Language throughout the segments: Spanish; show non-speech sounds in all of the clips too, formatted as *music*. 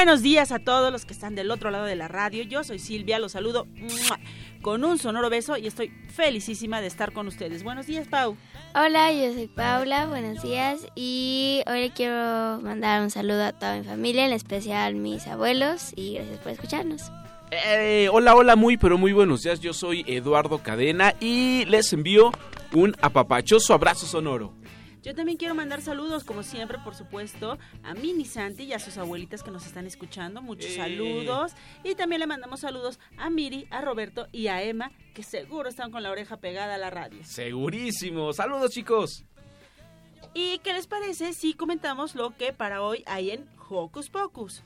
buenos días a todos los que están del otro lado de la radio. Yo soy Silvia, los saludo con un sonoro beso y estoy felicísima de estar con ustedes. Buenos días, Pau. Hola, yo soy Paula, buenos días y hoy le quiero mandar un saludo a toda mi familia, en especial mis abuelos y gracias por escucharnos. Eh, hola, hola, muy pero muy buenos días. Yo soy Eduardo Cadena y les envío un apapachoso abrazo sonoro. Yo también quiero mandar saludos, como siempre, por supuesto, a Mini Santi y a sus abuelitas que nos están escuchando. Muchos Eh. saludos. Y también le mandamos saludos a Miri, a Roberto y a Emma, que seguro están con la oreja pegada a la radio. Segurísimo. Saludos, chicos. ¿Y qué les parece si comentamos lo que para hoy hay en Hocus Pocus?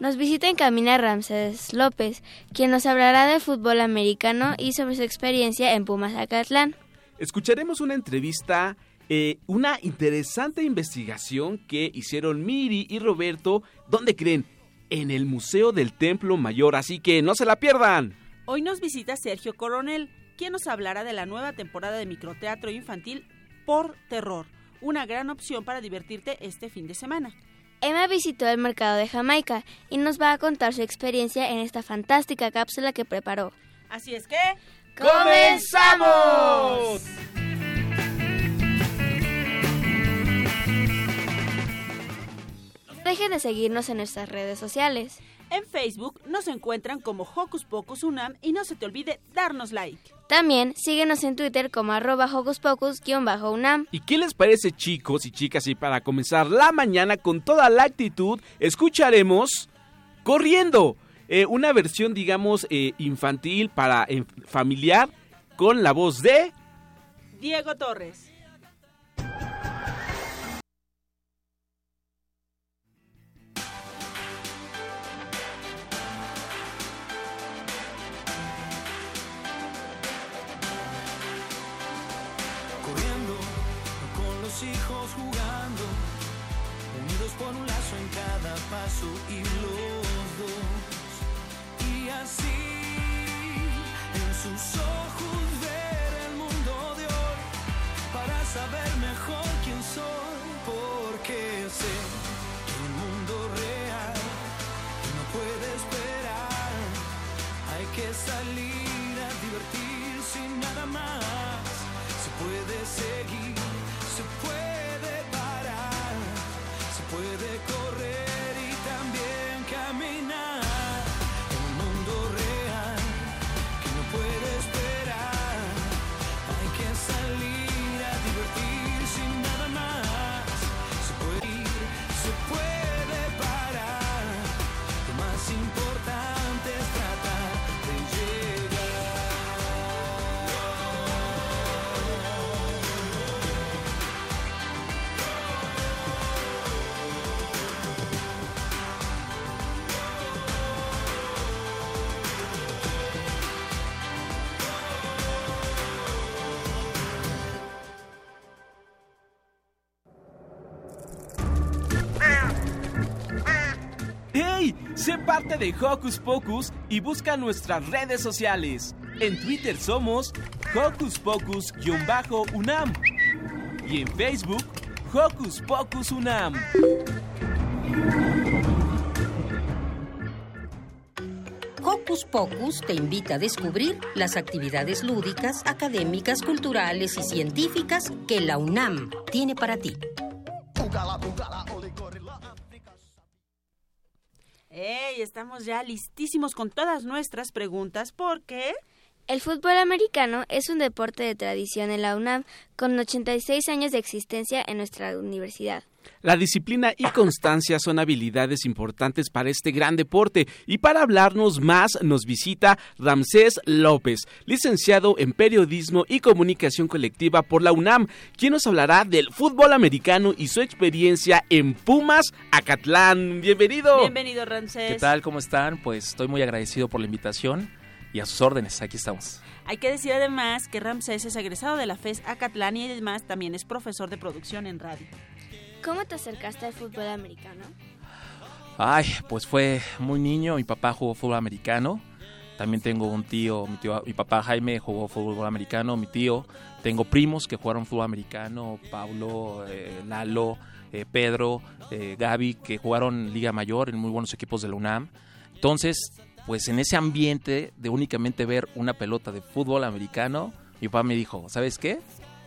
Nos visita en Camina Ramses López, quien nos hablará de fútbol americano y sobre su experiencia en Pumas Acatlán. Escucharemos una entrevista, eh, una interesante investigación que hicieron Miri y Roberto. ¿Dónde creen? En el Museo del Templo Mayor, así que no se la pierdan. Hoy nos visita Sergio Coronel, quien nos hablará de la nueva temporada de microteatro infantil Por Terror, una gran opción para divertirte este fin de semana. Emma visitó el mercado de Jamaica y nos va a contar su experiencia en esta fantástica cápsula que preparó. Así es que... ¡Comenzamos! Dejen de seguirnos en nuestras redes sociales. En Facebook nos encuentran como Hocus Pocus Unam y no se te olvide darnos like. También síguenos en Twitter como arroba Hocus Pocus-UNAM. ¿Y qué les parece chicos y chicas? Y para comenzar la mañana con toda la actitud, escucharemos Corriendo, eh, una versión digamos eh, infantil para eh, familiar con la voz de... Diego Torres. Por un lazo en cada paso y los dos. Y así en sus ojos ver el mundo de hoy para saber mejor quién soy, porque sé que un mundo real no puede esperar. Hay que salir a divertirse y nada más. De Hocus Pocus y busca nuestras redes sociales. En Twitter somos Hocus Pocus-UNAM y en Facebook Hocus Pocus UNAM. Hocus Pocus te invita a descubrir las actividades lúdicas, académicas, culturales y científicas que la UNAM tiene para ti. Estamos ya listísimos con todas nuestras preguntas porque... El fútbol americano es un deporte de tradición en la UNAM con 86 años de existencia en nuestra universidad. La disciplina y constancia son habilidades importantes para este gran deporte y para hablarnos más nos visita Ramsés López, licenciado en Periodismo y Comunicación Colectiva por la UNAM, quien nos hablará del fútbol americano y su experiencia en Pumas, Acatlán. Bienvenido. Bienvenido, Ramsés. ¿Qué tal? ¿Cómo están? Pues estoy muy agradecido por la invitación y a sus órdenes, aquí estamos. Hay que decir además que Ramsés es egresado de la FES Acatlán y además también es profesor de producción en radio. ¿Cómo te acercaste al fútbol americano? Ay, pues fue muy niño, mi papá jugó fútbol americano. También tengo un tío, mi, tío, mi papá Jaime jugó fútbol americano, mi tío. Tengo primos que jugaron fútbol americano, Pablo, eh, Lalo, eh, Pedro, eh, Gaby, que jugaron Liga Mayor en muy buenos equipos de la UNAM. Entonces, pues en ese ambiente de únicamente ver una pelota de fútbol americano, mi papá me dijo, ¿sabes qué?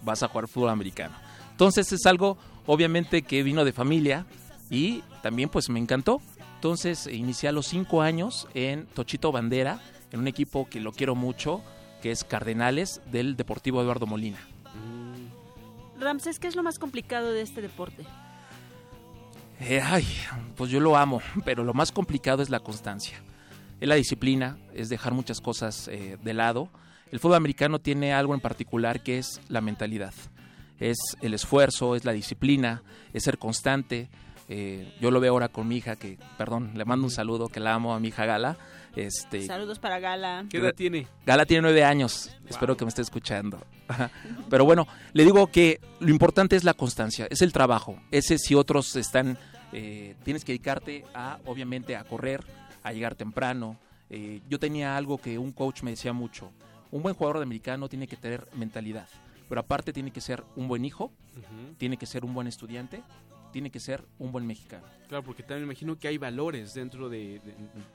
Vas a jugar fútbol americano. Entonces es algo obviamente que vino de familia y también pues me encantó. Entonces inicié a los cinco años en Tochito Bandera, en un equipo que lo quiero mucho, que es Cardenales del Deportivo Eduardo Molina. Ramsés, ¿qué es lo más complicado de este deporte? Eh, ay, pues yo lo amo, pero lo más complicado es la constancia. Es la disciplina, es dejar muchas cosas eh, de lado. El fútbol americano tiene algo en particular que es la mentalidad es el esfuerzo, es la disciplina, es ser constante. Eh, yo lo veo ahora con mi hija, que, perdón, le mando un saludo, que la amo a mi hija Gala. Este, Saludos para Gala. ¿Qué edad tiene? Gala tiene nueve años, espero que me esté escuchando. Pero bueno, le digo que lo importante es la constancia, es el trabajo. Ese si otros están, eh, tienes que dedicarte a, obviamente, a correr, a llegar temprano. Eh, yo tenía algo que un coach me decía mucho, un buen jugador de americano tiene que tener mentalidad pero aparte tiene que ser un buen hijo, tiene que ser un buen estudiante, tiene que ser un buen mexicano. Claro, porque también imagino que hay valores dentro de,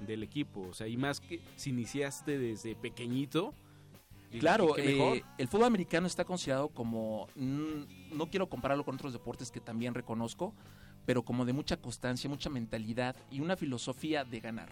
del equipo, o sea, y más que si iniciaste desde pequeñito. Claro, eh, el fútbol americano está considerado como, mm, no quiero compararlo con otros deportes que también reconozco, pero como de mucha constancia, mucha mentalidad y una filosofía de ganar.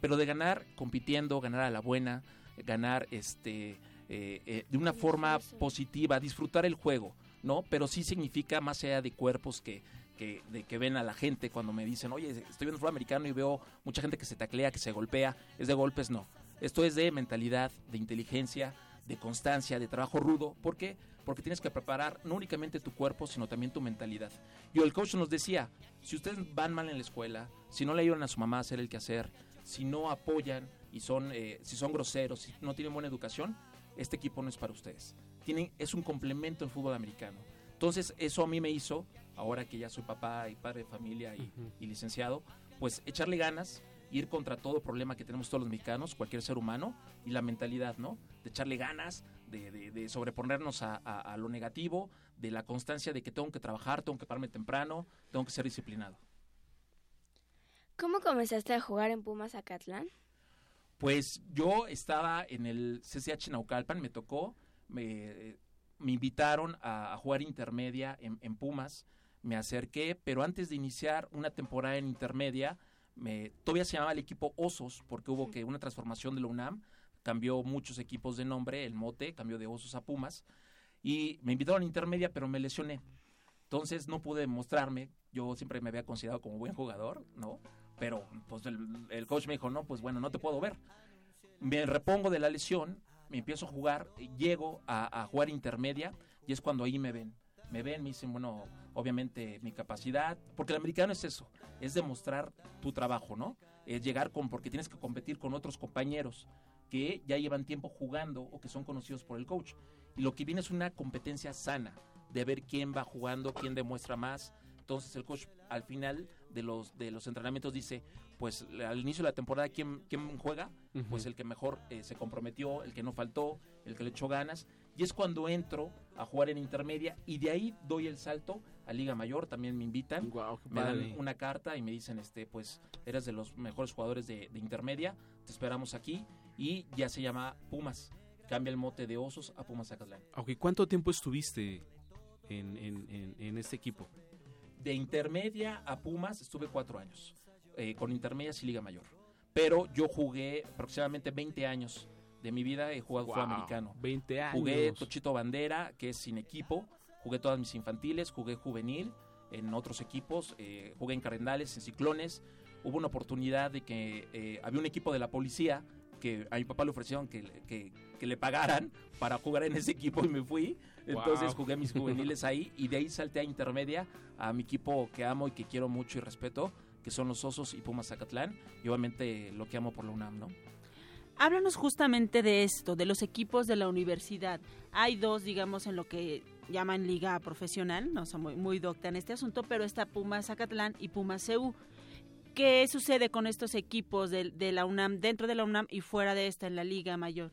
Pero de ganar compitiendo, ganar a la buena, ganar este eh, eh, de una forma positiva, disfrutar el juego, ¿no? Pero sí significa más allá de cuerpos que, que, de que ven a la gente cuando me dicen, oye, estoy viendo fútbol americano y veo mucha gente que se taclea, que se golpea, es de golpes, no. Esto es de mentalidad, de inteligencia, de constancia, de trabajo rudo. ¿Por qué? Porque tienes que preparar no únicamente tu cuerpo, sino también tu mentalidad. Yo, el coach nos decía, si ustedes van mal en la escuela, si no le ayudan a su mamá a hacer el quehacer, si no apoyan y son, eh, si son groseros, si no tienen buena educación, este equipo no es para ustedes. Tienen, es un complemento en fútbol americano. Entonces, eso a mí me hizo, ahora que ya soy papá y padre de familia y, licenciado, pues echarle ganas, ir contra todo problema que tenemos todos los mexicanos, cualquier ser humano, y la mentalidad, ¿no? De echarle ganas, de, sobreponernos a, lo negativo, de la constancia de que tengo que trabajar, tengo que pararme temprano, tengo que ser disciplinado. ¿Cómo comenzaste a jugar en Pumas Acatlán? Pues yo estaba en el CCH Naucalpan, me tocó, me, me invitaron a, jugar intermedia en, Pumas, me acerqué, pero antes de iniciar una temporada en intermedia, me, todavía se llamaba el equipo Osos, porque hubo que una transformación de la UNAM, cambió muchos equipos de nombre, el mote cambió de Osos a Pumas, y me invitaron a intermedia, pero me lesioné. Entonces no pude mostrarme, yo siempre me había considerado como buen jugador, ¿no? Pero pues el, coach me dijo, no, pues bueno, no te puedo ver. Me repongo de la lesión, me empiezo a jugar, llego a, jugar intermedia y es cuando ahí me ven. Me ven, me dicen, bueno, obviamente mi capacidad, porque el americano es eso, es demostrar tu trabajo, ¿no? Es llegar con, porque tienes que competir con otros compañeros que ya llevan tiempo jugando o que son conocidos por el coach. Y lo que viene es una competencia sana, de ver quién va jugando, quién demuestra más. Entonces el coach al final de los, de los entrenamientos dice, pues al inicio de la temporada, ¿quién, quién juega? Pues el que mejor eh, se comprometió, el que no faltó, el que le echó ganas. Y es cuando entro a jugar en intermedia y de ahí doy el salto a Liga Mayor, también me invitan, me dan una carta y me dicen, este, pues eres de los mejores jugadores de, intermedia, te esperamos aquí y ya se llama Pumas. Cambia el mote de Osos a Pumas Zacatlán. Okay, ¿Cuánto tiempo estuviste en, en, en este equipo? De intermedia a Pumas estuve cuatro años. eh, con intermedias y liga mayor. Pero yo jugué aproximadamente 20 años de mi vida, he jugado Wow, americano. 20 años. Jugué Tochito Bandera, que es sin equipo. Jugué todas mis infantiles, jugué juvenil en otros equipos. eh, jugué en Cardenales, en Ciclones. Hubo una oportunidad de que eh, había un equipo de la policía que a mi papá le ofrecieron que, que- que le pagaran para jugar en ese equipo y me fui. Entonces Wow. jugué mis juveniles ahí y de ahí salté a intermedia a mi equipo que amo y que quiero mucho y respeto, que son los Osos y Pumas Zacatlán. Y obviamente lo que amo por la UNAM, ¿no? Háblanos justamente de esto, de los equipos de la universidad. Hay dos, digamos, en lo que llaman liga profesional, no soy muy, muy docta en este asunto, pero está Pumas Zacatlán y Pumas CEU. ¿Qué sucede con estos equipos de, de la UNAM, dentro de la UNAM y fuera de esta, en la liga mayor?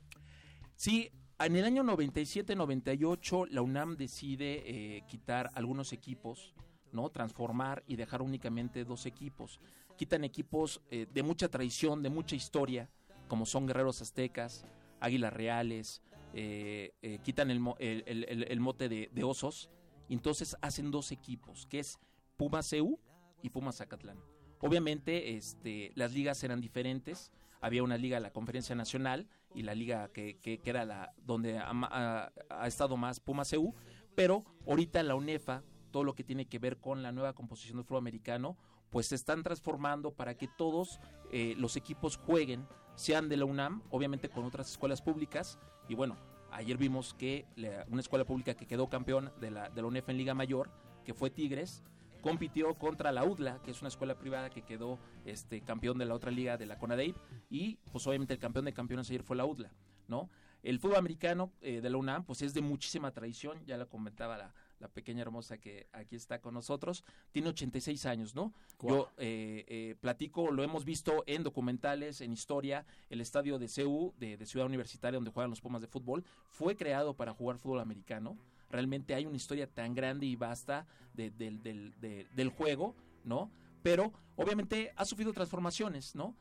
Sí, en el año 97-98 la UNAM decide eh, quitar algunos equipos, ¿no? Transformar y dejar únicamente dos equipos. Quitan equipos eh, de mucha tradición, de mucha historia, como son Guerreros Aztecas, Águilas Reales, eh, quitan el, el- el- mote de, Osos, y entonces hacen dos equipos, que es Pumas CEU y Pumas Zacatlán. Obviamente, este, las ligas eran diferentes. Había una liga de la Conferencia Nacional y la liga que, que- que era la donde ha, ha- ha estado más Pumas CEU, pero ahorita la UNEFA, todo lo que tiene que ver con la nueva composición del fútbol americano, pues se están transformando para que todos eh, los equipos jueguen, sean de la UNAM, obviamente con otras escuelas públicas, y bueno, ayer vimos que la- una escuela pública que quedó campeón de la, de la UNEFA en Liga Mayor, que fue Tigres, compitió contra la UDLA, que es una escuela privada que quedó este, campeón de la otra liga de la CONADEIP, y pues obviamente el campeón de campeones ayer fue la UDLA, ¿no? El fútbol americano eh, de la UNAM pues es de muchísima tradición, ya lo comentaba la, la pequeña hermosa que aquí está con nosotros, tiene 86 años, ¿no? Yo eh, eh, platico, lo hemos visto en documentales, en historia, el estadio de CU, de, de Ciudad Universitaria, donde juegan los Pumas de fútbol, fue creado para jugar fútbol americano. Realmente hay una historia tan grande y vasta de- del- del- de- del juego, ¿no? Pero obviamente ha sufrido transformaciones, ¿no?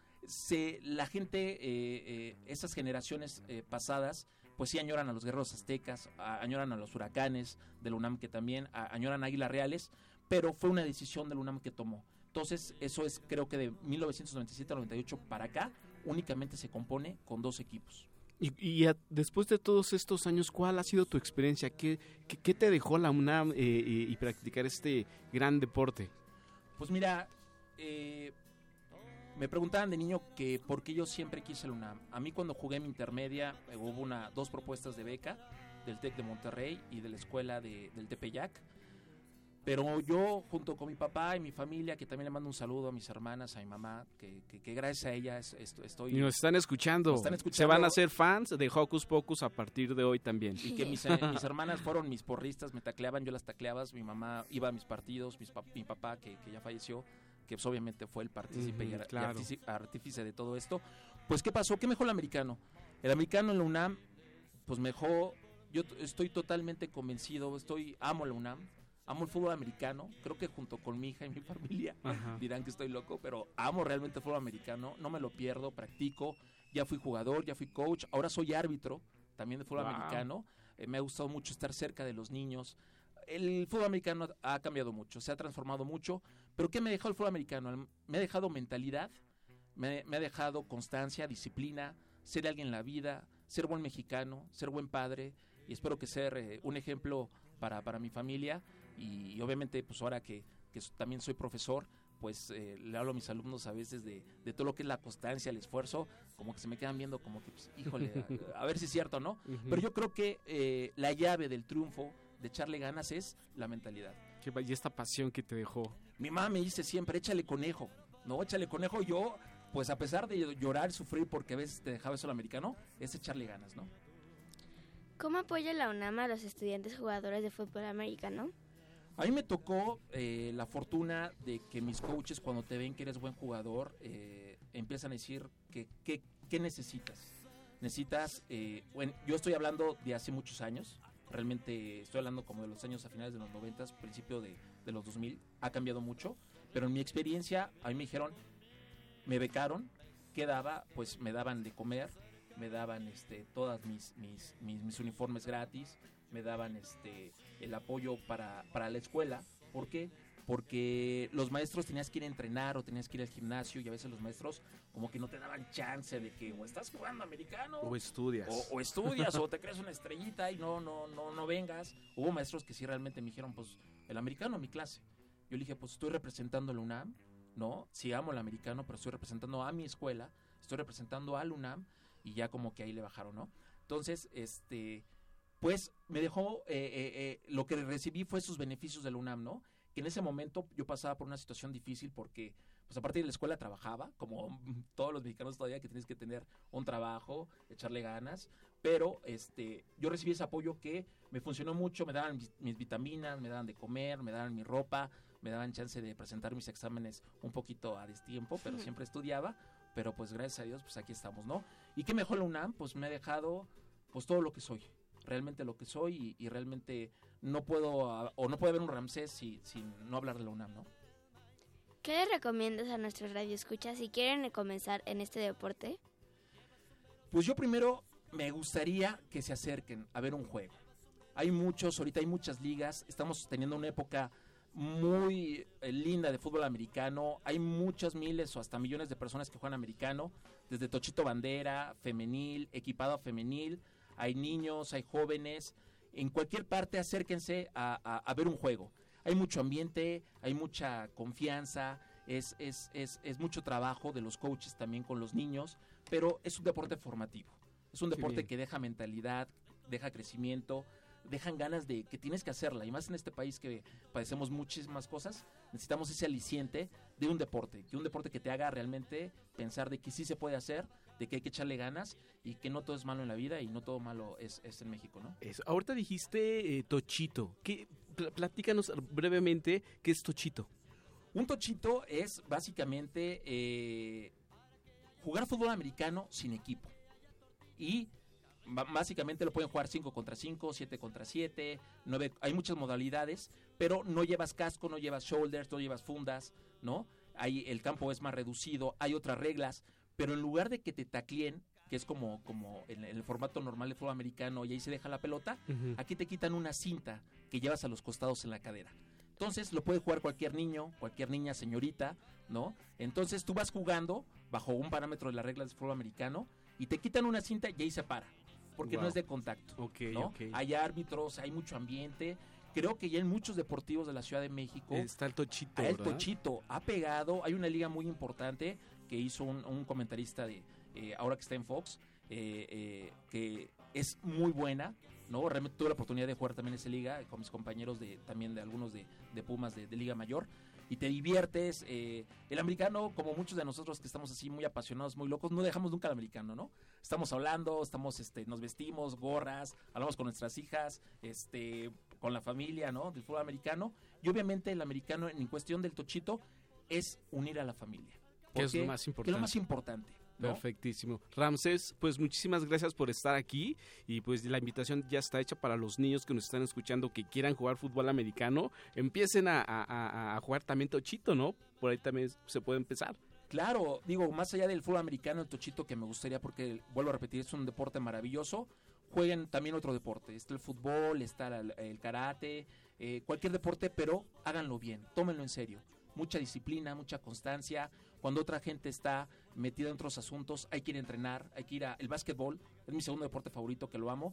La gente, eh, eh, esas generaciones eh, pasadas, pues sí añoran a los guerreros aztecas, añoran a los huracanes de la UNAM que también, añoran a Águilas Reales, pero fue una decisión de la UNAM que tomó. Entonces, eso es creo que de 1997 a 98 para acá, únicamente se compone con dos equipos. Y, y a- después de todos estos años, ¿cuál ha sido tu experiencia? ¿Qué, qué, qué te dejó la UNAM eh, y, practicar este gran deporte? Pues mira, eh, me preguntaban de niño que por qué yo siempre quise la UNAM. A mí cuando jugué mi intermedia hubo una, dos propuestas de beca del TEC de Monterrey y de la escuela de- del Tepeyac. Pero yo, junto con mi papá y mi familia, que también le mando un saludo a mis hermanas, a mi mamá, que, que- que gracias a ella es- est- estoy... Y nos están escuchando. Nos están Se escuchando. van a hacer fans de Hocus Pocus a partir de hoy también. Y que mis, eh, mis hermanas fueron mis porristas, me tacleaban, yo las tacleabas, mi mamá iba a mis partidos, mis mi papá que, que ya falleció, que pues obviamente fue el partícipe y Ujú, ar- y claro. artíci- artífice de todo esto. Pues ¿qué pasó? ¿Qué mejor el americano? El americano en la UNAM, pues mejor, yo estoy totalmente convencido, estoy, amo la UNAM, amo el fútbol americano, creo que junto con mi hija y mi familia *laughs* Ajá. dirán que estoy loco, pero amo realmente el fútbol americano, no me lo pierdo, practico, ya fui jugador, ya fui coach, ahora soy árbitro también de fútbol Wow. americano, Eh, me ha gustado mucho estar cerca de los niños. El fútbol americano ha cambiado mucho, se ha transformado mucho, pero ¿qué me ha dejado el fútbol americano? Me ha dejado mentalidad, me, me ha dejado constancia, disciplina, ser alguien en la vida, ser buen mexicano, ser buen padre y espero que ser eh, un ejemplo para, para mi familia y, obviamente pues ahora que, que también soy profesor pues eh, le hablo a mis alumnos a veces de, de todo lo que es la constancia, el esfuerzo, como que se me quedan viendo como que, pues, híjole, a, a ver si es cierto o no. Pero yo creo que eh, la llave del triunfo, de echarle ganas, es la mentalidad. Qué Y esta pasión que te dejó. Mi mamá me dice siempre, échale conejo, ¿no? Échale conejo. Yo, pues a pesar de llorar y sufrir porque a veces te dejaba eso el americano, es echarle ganas, ¿no? ¿Cómo apoya la UNAM a los estudiantes jugadores de fútbol americano? A mí me tocó eh, la fortuna de que mis coaches cuando te ven que eres buen jugador eh, empiezan a decir que qué necesitas. Necesitas, eh, bueno, yo estoy hablando de hace muchos años, realmente estoy hablando como de los años a finales de los 90, principio de, de los 2000, ha cambiado mucho, pero en mi experiencia a mí me dijeron, me becaron, ¿qué daba? Pues me daban de comer, me daban este todas mis, mis, mis uniformes gratis, me daban este el apoyo para, para la escuela. ¿Por qué? porque los maestros tenías que ir a entrenar o tenías que ir al gimnasio y a veces los maestros como que no te daban chance de que o estás jugando americano O estudias. o, o estudias o te crees una estrellita y no no no no vengas. Hubo maestros que sí realmente me dijeron, pues el americano mi clase. Yo le dije, pues estoy representando la UNAM, ¿no? Sí amo el americano, pero estoy representando a mi escuela, estoy representando al UNAM y ya como que ahí le bajaron, ¿no? Entonces, este, pues me dejó, eh, eh, eh, lo que recibí fue sus beneficios de la UNAM, ¿no? Que en ese momento yo pasaba por una situación difícil porque, pues aparte de la escuela trabajaba, como *laughs* todos los mexicanos todavía que tienes que tener un trabajo, echarle ganas, pero este, yo recibí ese apoyo que me funcionó mucho, me daban mis, mis vitaminas, me daban de comer, me daban mi ropa, me daban chance de presentar mis exámenes un poquito a destiempo, pero siempre estudiaba, pero pues gracias a Dios, pues aquí estamos, ¿no? ¿Y qué mejor la UNAM? Pues me ha dejado, pues todo lo que soy, realmente lo que soy y, y realmente no puedo, ah, o no puede haber un Ramsés si- sin no hablar de la UNAM, ¿no? ¿Qué le recomiendas a nuestros radioescuchas si quieren comenzar en este deporte? Pues yo primero me gustaría que se acerquen a ver un juego. Hay muchos, ahorita hay muchas ligas, estamos teniendo una época muy eh, linda de fútbol americano, hay muchas miles o hasta millones de personas que juegan americano, desde Tochito Bandera, femenil, equipado femenil, hay niños, hay jóvenes, en cualquier parte acérquense a, a- a ver un juego. Hay mucho ambiente, hay mucha confianza, es, es, es, es mucho trabajo de los coaches también con los niños, pero es un deporte formativo. Es un deporte que deja mentalidad, deja crecimiento, dejan ganas de que tienes que hacerla. Y más en este país que padecemos muchísimas cosas, necesitamos ese aliciente de un deporte, que un deporte que te haga realmente pensar de que sí se puede hacer, de que hay que echarle ganas y que no todo es malo en la vida y no todo malo es, es en México, ¿no? Eso. Ahorita dijiste eh, Tochito. ¿Qué, pl- platícanos brevemente qué es Tochito. Un tochito es básicamente eh, jugar fútbol americano sin equipo. Y básicamente lo pueden jugar 5 contra 5, 7 contra 7, 9, hay muchas modalidades, pero no llevas casco, no llevas shoulders, no llevas fundas, ¿no? Ahí el campo es más reducido, hay otras reglas, pero en lugar de que te taclien, que es como, como en el formato normal de fútbol americano y ahí se deja la pelota, Aquí te quitan una cinta que llevas a los costados en la cadera. Entonces lo puede jugar cualquier niño, cualquier niña, señorita, ¿no? Entonces tú vas jugando bajo un parámetro de las reglas de fútbol americano y te quitan una cinta y ahí se para. Porque Wow. no es de contacto. Ok, ¿no? ok. Hay árbitros, hay mucho ambiente. Creo que ya en muchos deportivos de la Ciudad de México Está el Tochito. el. Tochito ha pegado. Hay una liga muy importante que hizo un, comentarista de eh, ahora que está en Fox, eh, eh, que es muy buena. ¿no? Realmente tuve la oportunidad de jugar también esa liga con mis compañeros de también de algunos de, de Pumas de, Liga Mayor. Y te diviertes. el americano, como muchos de nosotros que estamos así muy apasionados, muy locos, no dejamos nunca al americano, ¿no? Estamos hablando, estamos, este, nos vestimos, gorras, hablamos con nuestras hijas, este, con la familia, ¿no? Del fútbol americano. Y obviamente el americano en cuestión del tochito es unir a la familia. Que es ¿Por lo más Que es lo importante. más importante. ¿no? Perfectísimo. Ramsés, pues muchísimas gracias por estar aquí y pues la invitación ya está hecha para los niños que nos están escuchando que quieran jugar fútbol americano. Empiecen a, a- a- a jugar también tochito, ¿no? Por ahí también se puede empezar. Claro, digo, más allá del fútbol americano, el tochito que me gustaría, porque vuelvo a repetir, es un deporte maravilloso, jueguen también otro deporte. Está el fútbol, está el, el karate, eh, cualquier deporte, pero háganlo bien, tómenlo en serio. Mucha disciplina, mucha constancia. Cuando otra gente está metida en otros asuntos, hay que ir a entrenar, hay que ir a... El básquetbol es mi segundo deporte favorito, que lo amo.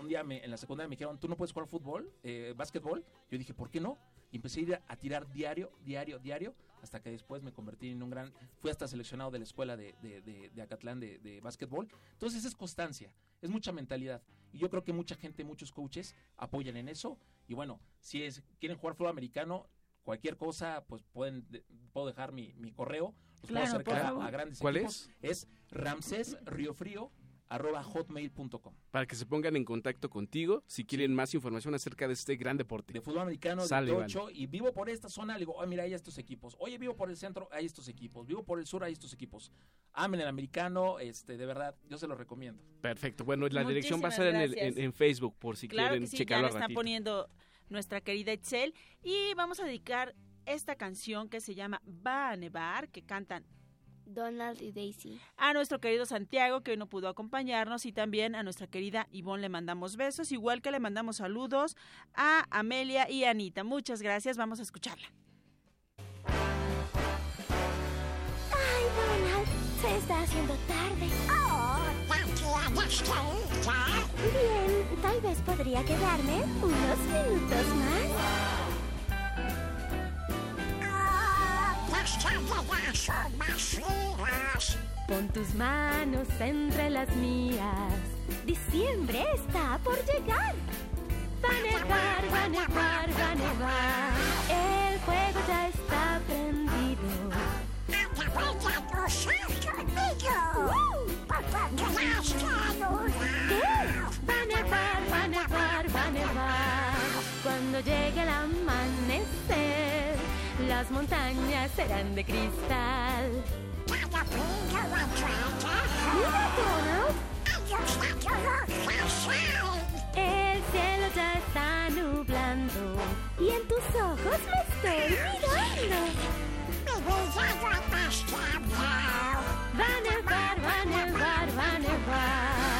Un, día me- en la secundaria me dijeron, ¿tú no puedes jugar fútbol, eh, básquetbol? Yo dije, ¿por qué no? Y empecé a ir a tirar diario, diario, diario, hasta que después me convertí en un gran... Fui hasta seleccionado de la escuela de, de, de- de Acatlán de, de básquetbol. Entonces es constancia, es mucha mentalidad. Y yo creo que mucha gente, muchos coaches apoyan en eso. Y bueno, si es, quieren jugar fútbol americano, cualquier cosa, pues pueden de- puedo dejar mi, mi correo. Los Claro, puedo acercar a, a grandes ¿Cuál equipos. Es ramsesriofrío arroba hotmail.com. Para que se pongan en contacto contigo si quieren más información acerca de este gran deporte. de fútbol americano, Sale, de vale. tocho, y vivo por esta zona, le digo, oh, mira, hay estos equipos. Oye, vivo por el centro, hay estos equipos. Vivo por el sur, hay estos equipos. Amen el americano, este, de verdad, yo se lo recomiendo. Perfecto. Bueno, la dirección va a Muchísimas en, el- en- en Facebook por si claro quieren que sí, ya checarlo la al está ratito. poniendo nuestra querida Itzel. Y vamos a dedicar esta canción que se llama Va a nevar, que cantan Donald y Daisy. A nuestro querido Santiago, que hoy no pudo acompañarnos, y también a nuestra querida Ivonne le mandamos besos, igual que le mandamos saludos a Amelia y Anita. Muchas gracias, vamos a escucharla. Ay, Donald, se está haciendo tarde. Oh, Bien, tal vez podría quedarme unos minutos más. Pon tus manos entre las mías. Diciembre está por llegar. Va a nevar, va a nevar, va a nevar. El fuego ya está. ¿Qué? Va a nevar, va a nevar, va a nevar. Cuando llegue el amanecer, las montañas serán de cristal. Mira, Donald. El cielo ya está nublando y en tus ojos me estoy mirando. Va a nevar, va a nevar, va a nevar.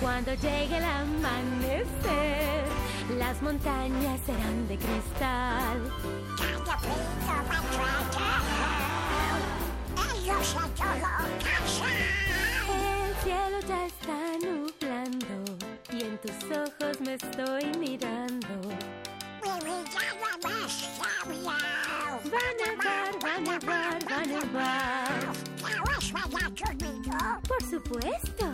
Cuando llegue el amanecer, las montañas serán de cristal. El cielo ya está nublando y en tus ojos me estoy mirando. Va a nevar, va a nevar, va a nevar. Por supuesto.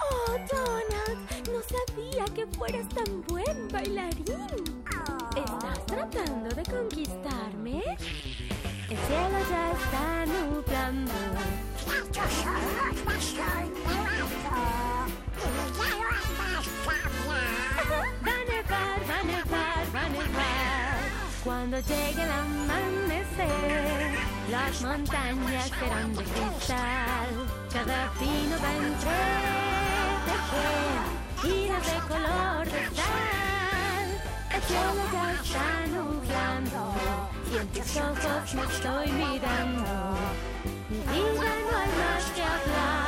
Oh, Donald, no sabía que fueras tan buen bailarín. ¿Estás tratando de conquistarme? El cielo ya está nublando. Va a nevar, va a nevar, va a nevar. Cuando llegue el amanecer, las montañas serán de cristal. Cada pino va a entretejer giras de color de sal. El cielo ya está nublando y en tus ojos me estoy mirando. Mi vida no hay más que hablar.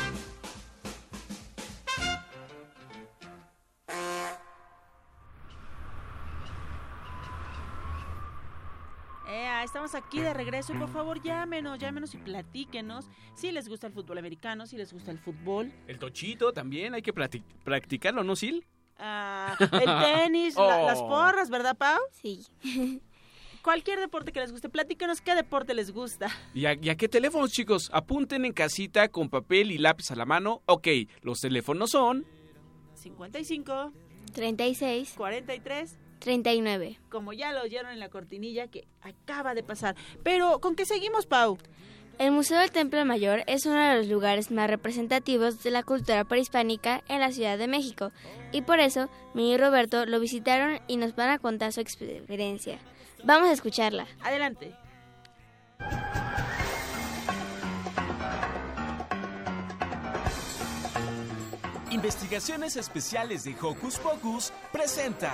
Estamos aquí de regreso y por favor llámenos, llámenos y platíquenos si les gusta el fútbol americano, si les gusta el fútbol, El tochito también, hay que practi- practicarlo, ¿no, Sil? ah, el *laughs* tenis, la- Oh. las porras, ¿verdad, Pau? Sí. *laughs* Cualquier deporte que les guste, platíquenos qué deporte les gusta. ¿Y a, y a qué teléfonos, chicos? Apunten en casita con papel y lápiz a la mano. Ok, los teléfonos son... 55, 36, 43, 39. como ya lo oyeron en la cortinilla que acaba de pasar. Pero, ¿con qué seguimos, Pau? El Museo del Templo Mayor es uno de los lugares más representativos de la cultura prehispánica en la Ciudad de México y por eso mi y Roberto lo visitaron y nos van a contar su experiencia. Vamos a escucharla. Adelante. Investigaciones Especiales de Hocus Pocus presenta.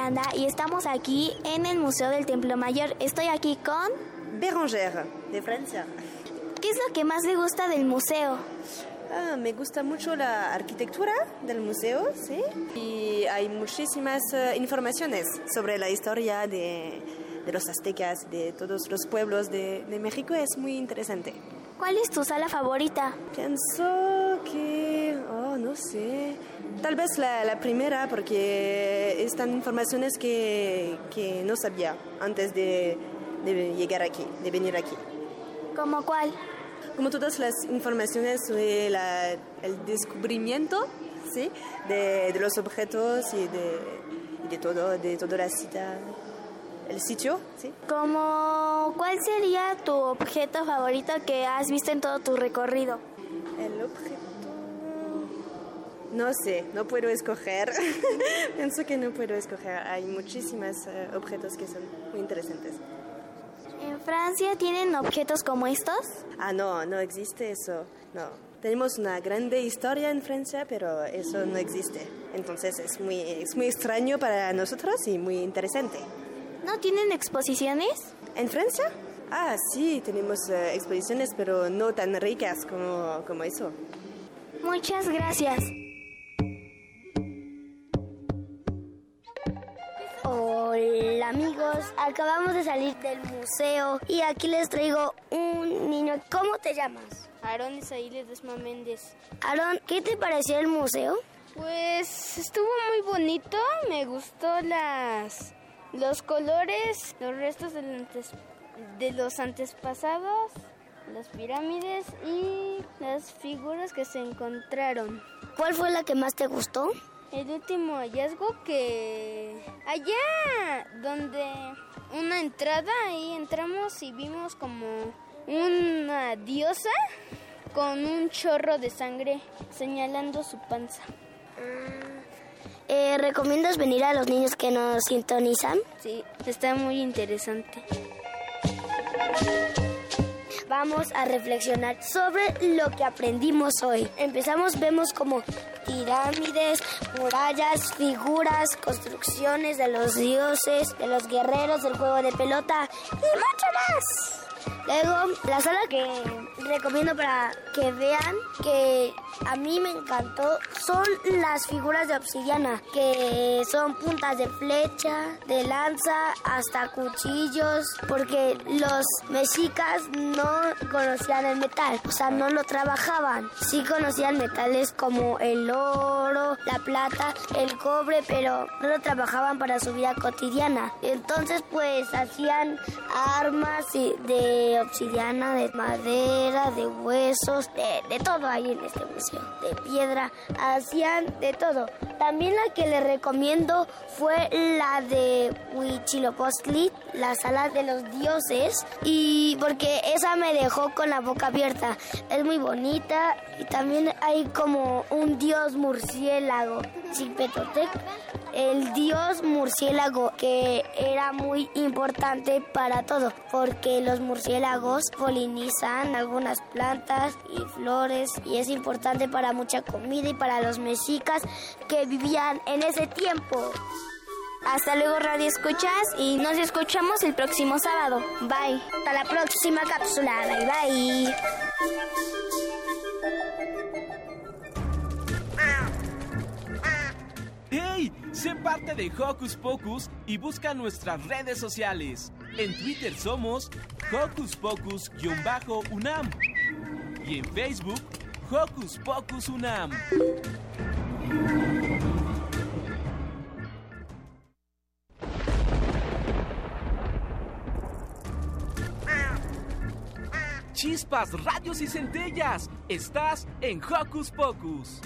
Miranda y estamos aquí en el Museo del Templo Mayor. Estoy aquí con... Bérangère, de Francia. ¿Qué es lo que más le gusta del museo? Ah, me gusta mucho la arquitectura del museo, ¿sí? Y hay muchísimas eh, informaciones sobre la historia de, de los aztecas, de todos los pueblos de, de México. Es muy interesante. ¿Cuál es tu sala favorita? Pienso que, oh, no sé, tal vez la, la primera porque están informaciones que, que no sabía antes de, de llegar aquí, de venir aquí. ¿Cómo cuál? Como todas las informaciones sobre la- el descubrimiento, ¿sí? De, de los objetos y de, y de todo, de toda la cita, el sitio, ¿sí? ¿Cómo cuál sería tu objeto favorito que has visto en todo tu recorrido? El objeto... No sé, no puedo escoger. *laughs* Pienso que no puedo escoger. Hay muchísimos eh, objetos que son muy interesantes. ¿En Francia tienen objetos como estos? Ah, no, no existe eso. No. Tenemos una grande historia en Francia, pero eso no existe. Entonces es muy, es muy extraño para nosotros y muy interesante. ¿No tienen exposiciones? ¿En Francia? Ah, sí, tenemos eh, exposiciones, pero no tan ricas como, como eso. Muchas gracias. Hola amigos, acabamos de salir del museo y aquí les traigo un niño. ¿Cómo te llamas? Aarón Isaí Ledesma Méndez. Aarón, ¿qué te pareció el museo? Pues estuvo muy bonito, me gustó las los colores, los restos del antes- de los antepasados, las pirámides y las figuras que se encontraron. ¿Cuál fue la que más te gustó? El último hallazgo que allá donde una entrada ahí entramos y vimos como una diosa con un chorro de sangre señalando su panza. Eh, ¿Recomiendas venir a los niños que nos sintonizan? Sí, está muy interesante. Vamos a reflexionar sobre lo que aprendimos hoy. Empezamos, vemos como pirámides, murallas, figuras, construcciones de los dioses, de los guerreros, del juego de pelota y mucho más. Luego, la sala que recomiendo para que vean que a mí me encantó son las figuras de obsidiana, que son puntas de flecha, de lanza, hasta cuchillos, porque los mexicas no conocían el metal, o sea, no lo trabajaban. Sí conocían metales como el oro, la plata, el cobre, pero no lo trabajaban para su vida cotidiana. Entonces, pues hacían armas y- obsidiana, de madera, de huesos, de, de todo ahí en este museo, de piedra, hacían de todo. También la que les recomiendo fue la de Huichilopochtli, la sala de los dioses, y porque esa me dejó con la boca abierta. Es muy bonita y también hay como un dios murciélago, Chipetotec, el dios murciélago que era muy importante para todo, porque los murciélagos polinizan algunas plantas y flores y es importante para mucha comida y para los mexicas que vivían en ese tiempo. Hasta luego Radio Escuchas y nos escuchamos el próximo sábado. Bye. Hasta la próxima cápsula. Bye bye. ¡Hey! Sé parte de Hocus Pocus y busca nuestras redes sociales. En Twitter somos Hocus Pocus-UNAM y en Facebook Hocus Pocus UNAM. Chispas, radios y centellas. Estás en Hocus Pocus.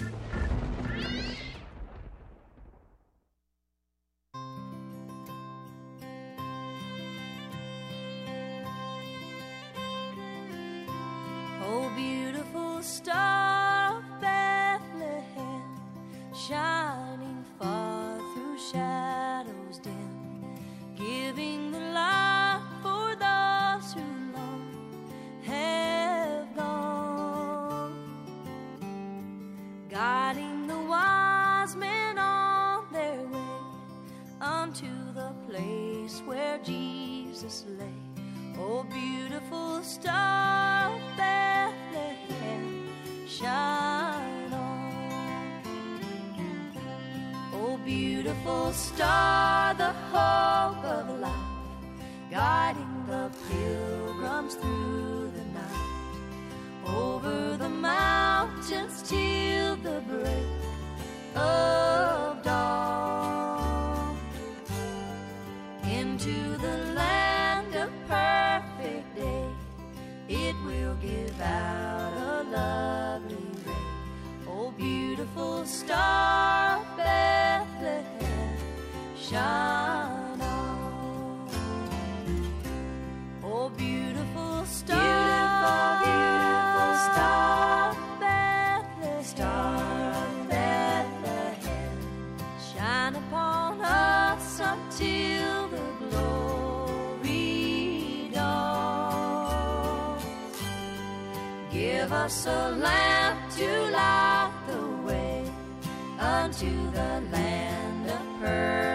Us a lamp to light the way unto the land of perfect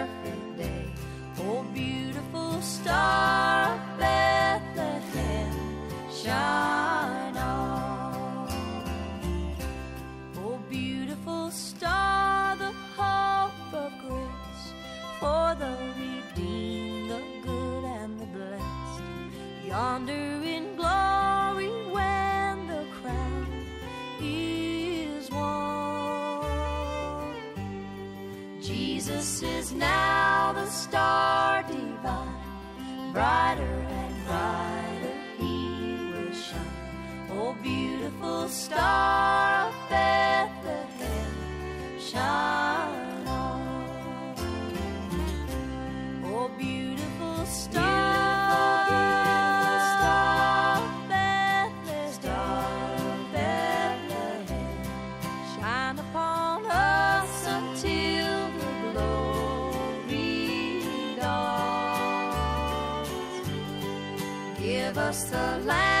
It's a land.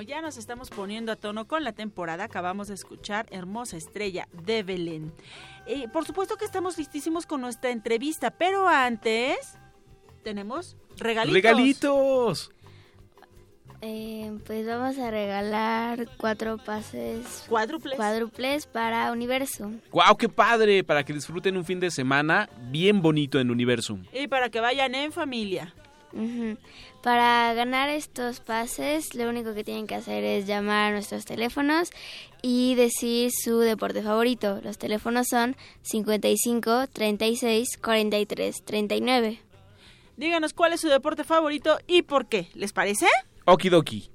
Como ya nos estamos poniendo a tono con la temporada, acabamos de escuchar Hermosa Estrella de Belén. Eh, por supuesto que estamos listísimos con nuestra entrevista, pero antes tenemos regalitos. ¡Regalitos! Eh, pues vamos a regalar cuatro pases cuádruples, cuádruples para Universo. ¡Guau, qué padre! Para que disfruten un fin de semana bien bonito en Universum. Y para que vayan en familia. Para ganar estos pases, lo único que tienen que hacer es llamar a nuestros teléfonos y decir su deporte favorito. Los teléfonos son 55 36 43 39. Díganos cuál es su deporte favorito y por qué. ¿Les parece? Okidoki.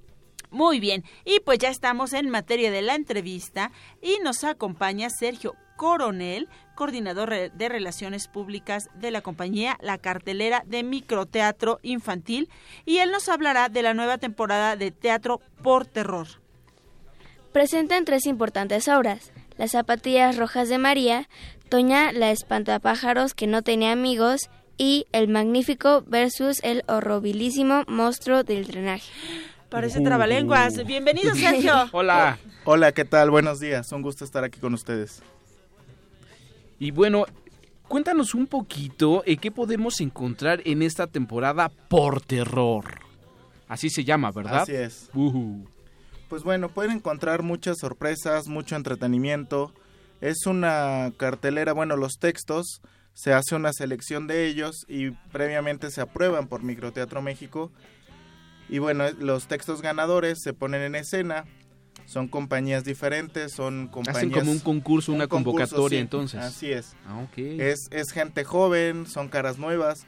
Muy bien, y pues ya estamos en materia de la entrevista y nos acompaña Sergio Coronel, coordinador de Relaciones Públicas de la compañía La Cartelera de Microteatro Infantil, y él nos hablará de la nueva temporada de Teatro por Terror. Presentan tres importantes obras. Las zapatillas rojas de María, Toña la espantapájaros que no tenía amigos y El magnífico versus el horribilísimo monstruo del drenaje. Parece trabalenguas. Bienvenido, Sergio. *laughs* Hola. Hola, ¿qué tal? Buenos días. Un gusto estar aquí con ustedes. Y bueno, cuéntanos un poquito eh, qué podemos encontrar en esta temporada por terror. Así se llama, ¿verdad? Así es. Pues bueno, pueden encontrar muchas sorpresas, mucho entretenimiento. Es una cartelera, bueno, los textos, se hace una selección de ellos y previamente se aprueban por Microteatro México. Y bueno, los textos ganadores se ponen en escena Son compañías diferentes, son compañías... Hacen como un concurso, una convocatoria sí, entonces. Así es. Ah. Es, es gente joven, son caras nuevas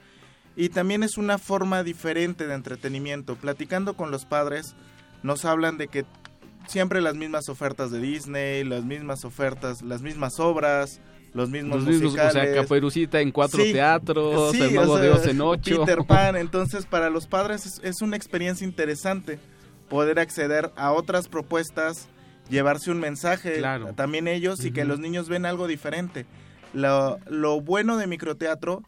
y también es una forma diferente de entretenimiento. Platicando con los padres, nos hablan de que siempre las mismas ofertas de Disney, las mismas ofertas, las mismas obras, los mismos Los mismos, o sea, musicales. Caperucita en cuatro Sí, teatros, sí, el Mago o de Oz en ocho. Peter Pan, *laughs* entonces para los padres es, es una experiencia interesante poder acceder a otras propuestas, llevarse un mensaje Claro. también ellos y que los niños ven algo diferente. Lo, lo bueno de microteatro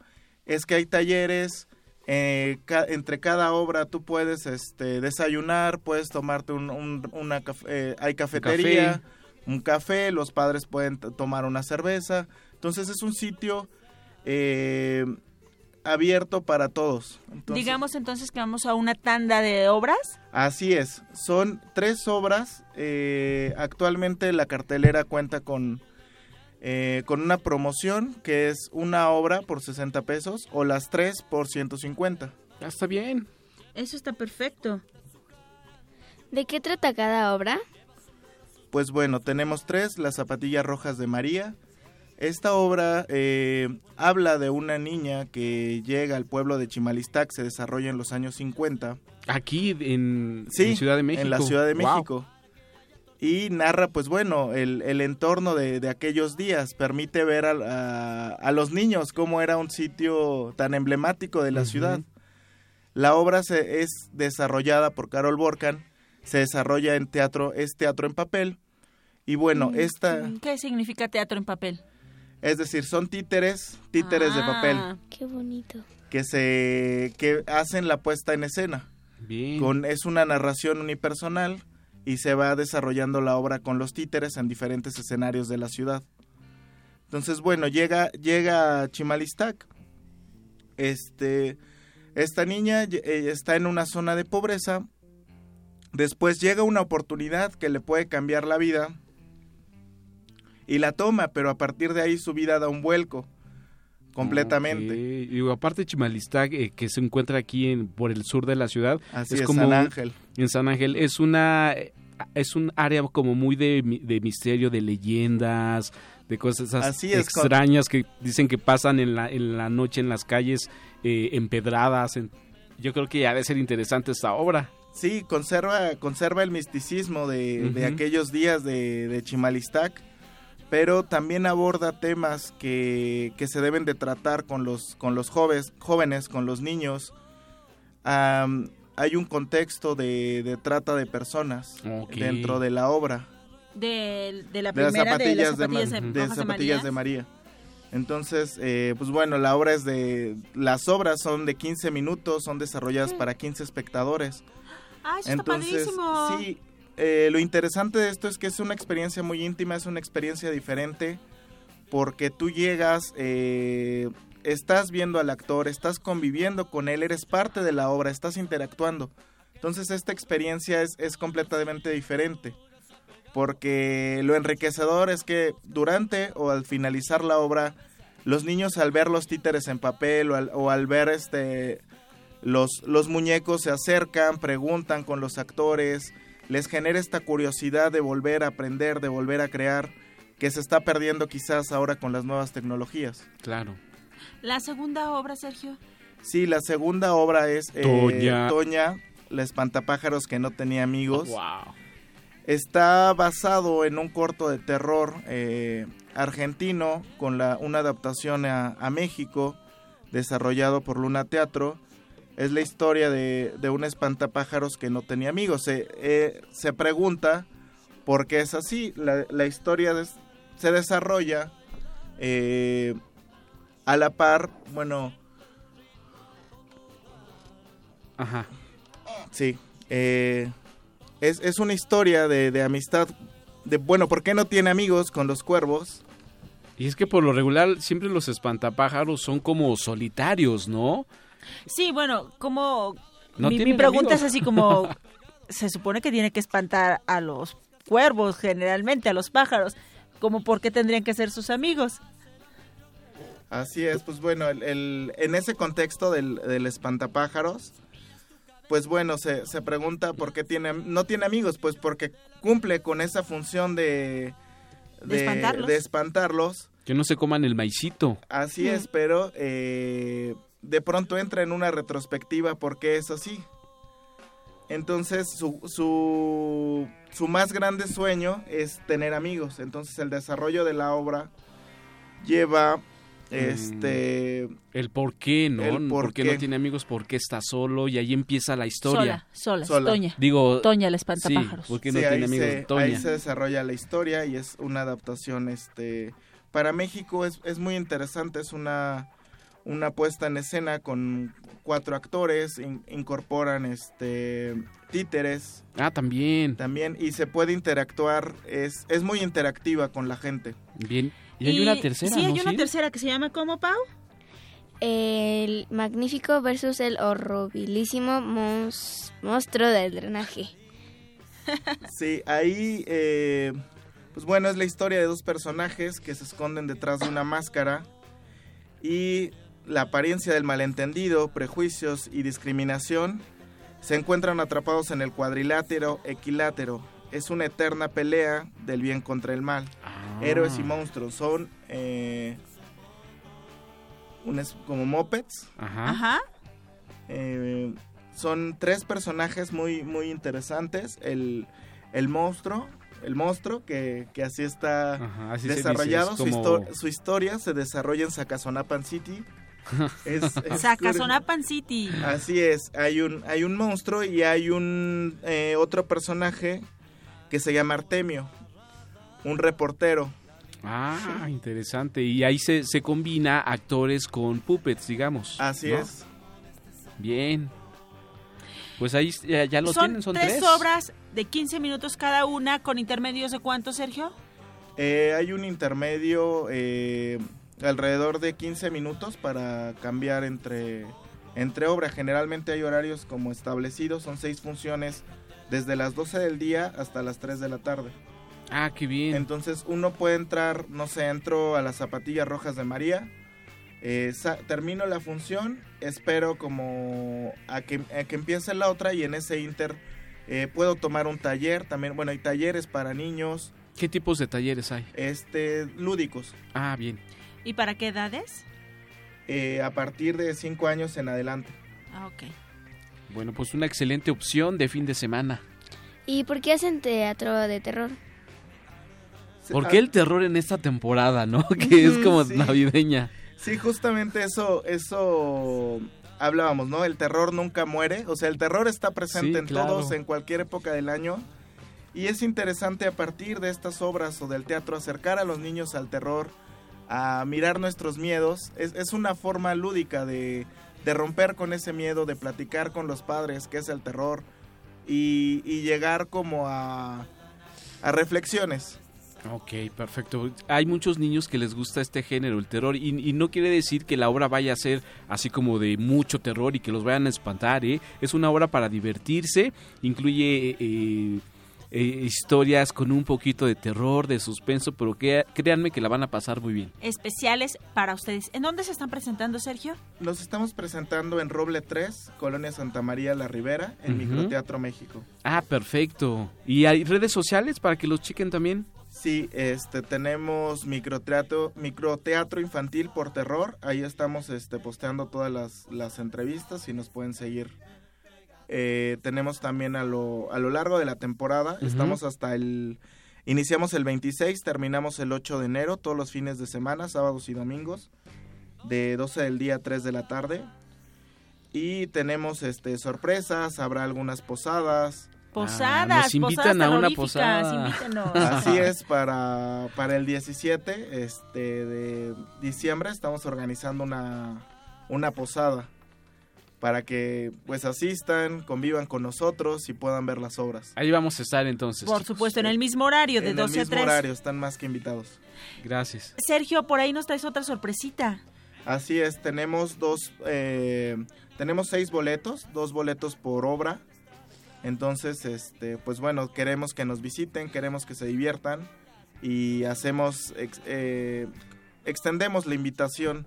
es que hay talleres, eh, ca- entre cada obra tú puedes este, desayunar, puedes tomarte un, un- una eh, hay cafetería, Café. un café, los padres pueden tomar una cerveza. Entonces es un sitio eh, abierto para todos. Entonces, Digamos entonces que vamos a una tanda de obras. Así es, son tres obras. eh, actualmente la cartelera cuenta con, eh, con una promoción que es una obra por 60 pesos o las tres por 150. Ya está bien. Eso está perfecto. ¿De qué trata cada obra? Pues bueno, tenemos tres, Las zapatillas rojas de María. Esta obra eh, habla de una niña que llega al pueblo de Chimalistac, se desarrolla en los años 50. Aquí en, Sí, en Ciudad de México. en la Ciudad de Wow. México. Y narra, pues bueno, el, el entorno de, de aquellos días. Permite ver a, a- a los niños cómo era un sitio tan emblemático de la ciudad. La obra se, es desarrollada por Carol Borcan. Se desarrolla en teatro, es teatro en papel. Y bueno, esta, ¿Qué significa teatro en papel? Es decir, son títeres, títeres de papel Ah, Qué bonito. que se que hacen la puesta en escena. Bien. Con, es una narración unipersonal y se va desarrollando la obra con los títeres en diferentes escenarios de la ciudad. Entonces, bueno, llega, llega Chimalistac. Este, esta niña eh, está en una zona de pobreza. Después llega una oportunidad que le puede cambiar la vida y la toma, pero a partir de ahí su vida da un vuelco completamente. Y aparte Chimalistac, eh, que se encuentra aquí en, por el sur de la ciudad, Así es es, como San un- Ángel. en San Ángel es una es un área como muy de, de misterio, de leyendas, de cosas Así es, con- extrañas que dicen que pasan en la, en la noche en las calles eh, empedradas. en- yo creo que ha de ser interesante esta obra. Sí, conserva, conserva el misticismo de, de aquellos días de, de Chimalistac, pero también aborda temas que, que se deben de tratar con los, con los jóvenes, jóvenes, con los niños. Am, hay un contexto de, de trata de personas dentro de la obra. de, de la de las primera de las zapatillas de, Ma- zapatillas de, de rojas de zapatillas de María. Entonces, eh, pues bueno, la obra es de... Las obras son de 15 minutos, son desarrolladas para 15 espectadores. Ah, eso Entonces, está padrísimo. sí, eh, lo interesante de esto es que es una experiencia muy íntima, es una experiencia diferente, porque tú llegas, eh, estás viendo al actor, estás conviviendo con él, eres parte de la obra, estás interactuando. Entonces esta experiencia es, es completamente diferente, porque lo enriquecedor es que durante o al finalizar la obra, los niños al ver los títeres en papel o al, o al ver este los, los muñecos se acercan, preguntan con los actores, les genera esta curiosidad de volver a aprender, de volver a crear, que se está perdiendo quizás ahora con las nuevas tecnologías. Claro. La segunda obra, Sergio. Sí, la segunda obra es eh, Toña. Toña, la espantapájaros que no tenía amigos. Wow. Está basado en un corto de terror eh, argentino con la, una adaptación a, a México desarrollado por Luna Teatro. Es la historia de, de un espantapájaros que no tenía amigos. Se, eh, se pregunta por qué es así. La, la historia des- se desarrolla eh, a la par, bueno, Ajá. Sí. eh, es, es una historia de, de amistad. De, bueno, ¿por qué no tiene amigos con los cuervos? Y es que por lo regular siempre los espantapájaros son como solitarios, ¿no? Sí, bueno, como No mi, pregunta amigos. es así como *laughs* se supone que tiene que espantar a los cuervos generalmente, a los pájaros, como por qué tendrían que ser sus amigos. Así es, pues bueno, el, el- en ese contexto del, del espantapájaros, pues bueno, se, se pregunta por qué tiene, no tiene amigos, pues porque cumple con esa función de, De espantarlos. de espantarlos. Que no se coman el maicito. Así es, pero eh, de pronto entra en una retrospectiva porque es así. Entonces su, su, su más grande sueño es tener amigos. Entonces el desarrollo de la obra lleva este El por qué, ¿no? El por qué qué. no tiene amigos, por qué está solo y ahí empieza la historia. Sola, sola, Toña. Digo, Toña, la espantapájaros. Sí, ¿por qué no Sí, tiene ahí amigos? se, Toña. ahí se desarrolla la historia y es una adaptación este para México es, es muy interesante es una una puesta en escena con cuatro actores in- incorporan este títeres Ah, también. también y se puede interactuar es es muy interactiva con la gente Bien. Y hay una tercera, Sí, hay ¿no, una tercera que se llama ¿cómo, Pau? El magnífico versus el horribilísimo mons- monstruo del drenaje. *laughs* Sí, ahí, eh, pues bueno, es la historia de dos personajes que se esconden detrás de una máscara y la apariencia del malentendido, prejuicios y discriminación se encuentran atrapados en el cuadrilátero equilátero. Es una eterna pelea del bien contra el mal. Héroes y monstruos son eh, unas como mopeds. Ajá. Ajá. Eh, son tres personajes muy, muy interesantes. El, el monstruo, el monstruo que, que así está Ajá, así se dice, desarrollado. es Su, su historia se desarrolla en Sacazonapan City. *laughs* Es- es Sacazonapan City. Así es, hay un, hay un monstruo y hay un eh, otro personaje que se llama Artemio, un reportero. Ah, interesante. Y ahí se, se combina actores con puppets, digamos. Así ¿no? es. Bien. Pues ahí ya, ya lo son tienen, son tres, tres. obras de 15 minutos cada una, con intermedios de cuánto, Sergio? Eh, hay un intermedio eh, alrededor de 15 minutos para cambiar entre, entre obras. Generalmente hay horarios como establecidos, son seis funciones desde las 12 del día hasta las 3 de la tarde. Ah, qué bien. Entonces uno puede entrar, no sé, entro a las zapatillas rojas de María, eh, termino la función, espero como a que, a que empiece la otra y en ese inter eh, puedo tomar un taller, también, bueno, hay talleres para niños, ¿Qué tipos de talleres hay? este, lúdicos. Ah, bien. ¿Y para qué edades? eh, a partir de 5 años en adelante. Ah, ok. Bueno, pues una excelente opción de fin de semana. ¿Y por qué hacen teatro de terror? ¿Por qué el terror en esta temporada, no? *laughs* Que es como Sí. navideña. Sí, justamente eso, eso hablábamos, ¿no? El terror nunca muere, o sea, el terror está presente Sí, en claro. todos, en cualquier época del año. Y es interesante a partir de estas obras o del teatro acercar a los niños al terror, a mirar nuestros miedos. Es, es una forma lúdica de, de romper con ese miedo, de platicar con los padres qué es el terror y, y llegar como a, a reflexiones. Ok, perfecto. Hay muchos niños que les gusta este género, el terror, y, y no quiere decir que la obra vaya a ser así como de mucho terror y que los vayan a espantar, ¿eh? Es una obra para divertirse, incluye eh, eh, historias con un poquito de terror, de suspenso, pero que, créanme que la van a pasar muy bien. Especiales para ustedes. ¿En dónde se están presentando, Sergio? Nos estamos presentando en Roble 3, Colonia Santa María La Ribera, en. Microteatro México. Ah, perfecto. ¿Y hay redes sociales para que los chequen también? Sí, este tenemos microteatro, microteatro infantil por terror. Ahí estamos este, posteando todas las, las entrevistas y nos pueden seguir. Eh, tenemos también a lo, a lo largo de la temporada. Ujú. Estamos hasta el. Iniciamos el 26, terminamos el 8 de enero, todos los fines de semana, sábados y domingos, de 12 del día a 3 de la tarde. Y tenemos este sorpresas, habrá algunas posadas. Posadas, nos invitan posadas a una posada. invítenos. Así es, para, para el 17 este, de diciembre estamos organizando una, una posada para que pues asistan, convivan con nosotros y puedan ver las obras. Ahí vamos a estar entonces. Por supuesto, en el mismo horario, de en 12 el a mismo 3. horario, están más que invitados. Gracias. Sergio, por ahí nos traes otra sorpresita. Así es, tenemos dos, eh, tenemos seis boletos, dos boletos por obra. Entonces, este, pues bueno, queremos que nos visiten, queremos que se diviertan y hacemos, ex- eh, extendemos la invitación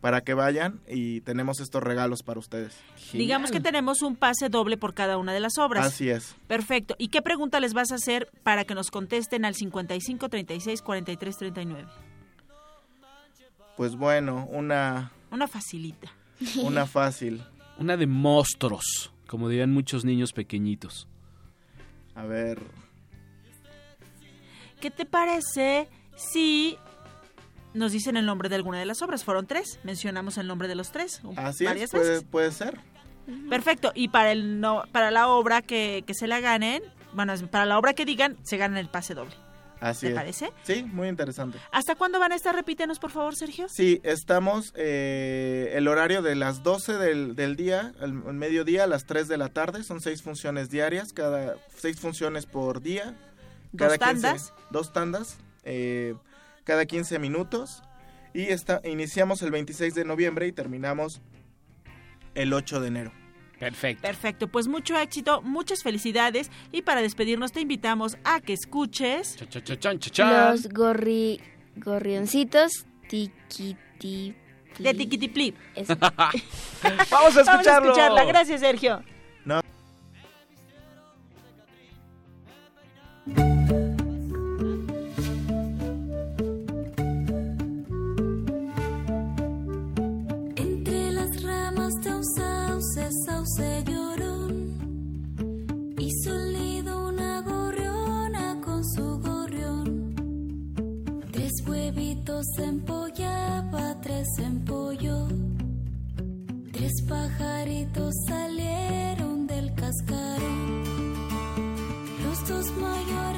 para que vayan y tenemos estos regalos para ustedes. Digamos que tenemos un pase doble por cada una de las obras. Así es. Perfecto. ¿Y qué pregunta les vas a hacer para que nos contesten al 55 36 43 39? Pues bueno, una, Una facilita. una *laughs* fácil. Una de monstruos, como dirían muchos niños pequeñitos. A ver, ¿Qué te parece si nos dicen el nombre de alguna de las obras? Fueron tres. Mencionamos el nombre de los tres. así es, varias puede, veces. puede ser. Perfecto. Y para el no, para la obra que, que se la ganen, bueno, es- para la obra que digan, se ganan el pase doble. Así ¿Te es. parece? Sí, muy interesante. ¿Hasta cuándo van a estar? Repítenos, por favor, Sergio. Sí, estamos eh, el horario de las 12 del, del día, al al mediodía, a las 3 de la tarde. Son seis funciones diarias, cada seis funciones por día. Dos 15 tandas. dos tandas, eh, cada 15 minutos. Y está, iniciamos el 26 de noviembre y terminamos el 8 de enero. Perfecto. Perfecto, pues mucho éxito, muchas felicidades y para despedirnos te invitamos a que escuches Los gorri, gorrioncitos tiquiti. de Tiquitiplip. *laughs* *laughs* Vamos a escucharlo. Vamos a escucharla, gracias Sergio. No. Huevitos empollaba, tres empolló. Tres pajaritos salieron del cascarón. Los dos mayores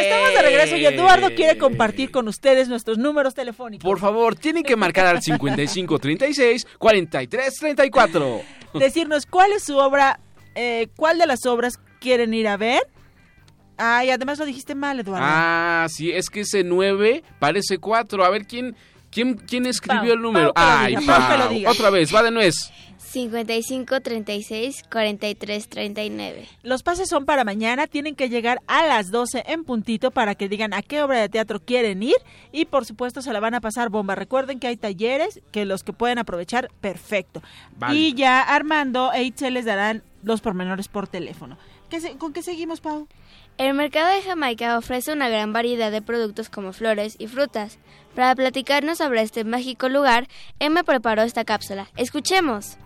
Estamos de regreso y Eduardo quiere compartir con ustedes nuestros números telefónicos. Por favor, tienen que marcar al 5536 4334. Decirnos cuál es su obra, eh, cuál de las obras quieren ir a ver. Ay, además lo dijiste mal, Eduardo. Ah, sí, es que ese 9 parece 4. A ver, ¿quién, quién, quién escribió Pau, el número? Pau Ay, Pau. Otra vez, va de nuez. 55 36 43 39. Los pases son para mañana, tienen que llegar a las 12 en puntito para que digan a qué obra de teatro quieren ir y por supuesto se la van a pasar bomba. Recuerden que hay talleres que los que pueden aprovechar, perfecto. Vale. Y ya Armando e Itzel les darán los pormenores por teléfono. ¿Qué se- ¿Con qué seguimos, Pau? El mercado de Jamaica ofrece una gran variedad de productos como flores y frutas. Para platicarnos sobre este mágico lugar, me preparó esta cápsula. Escuchemos.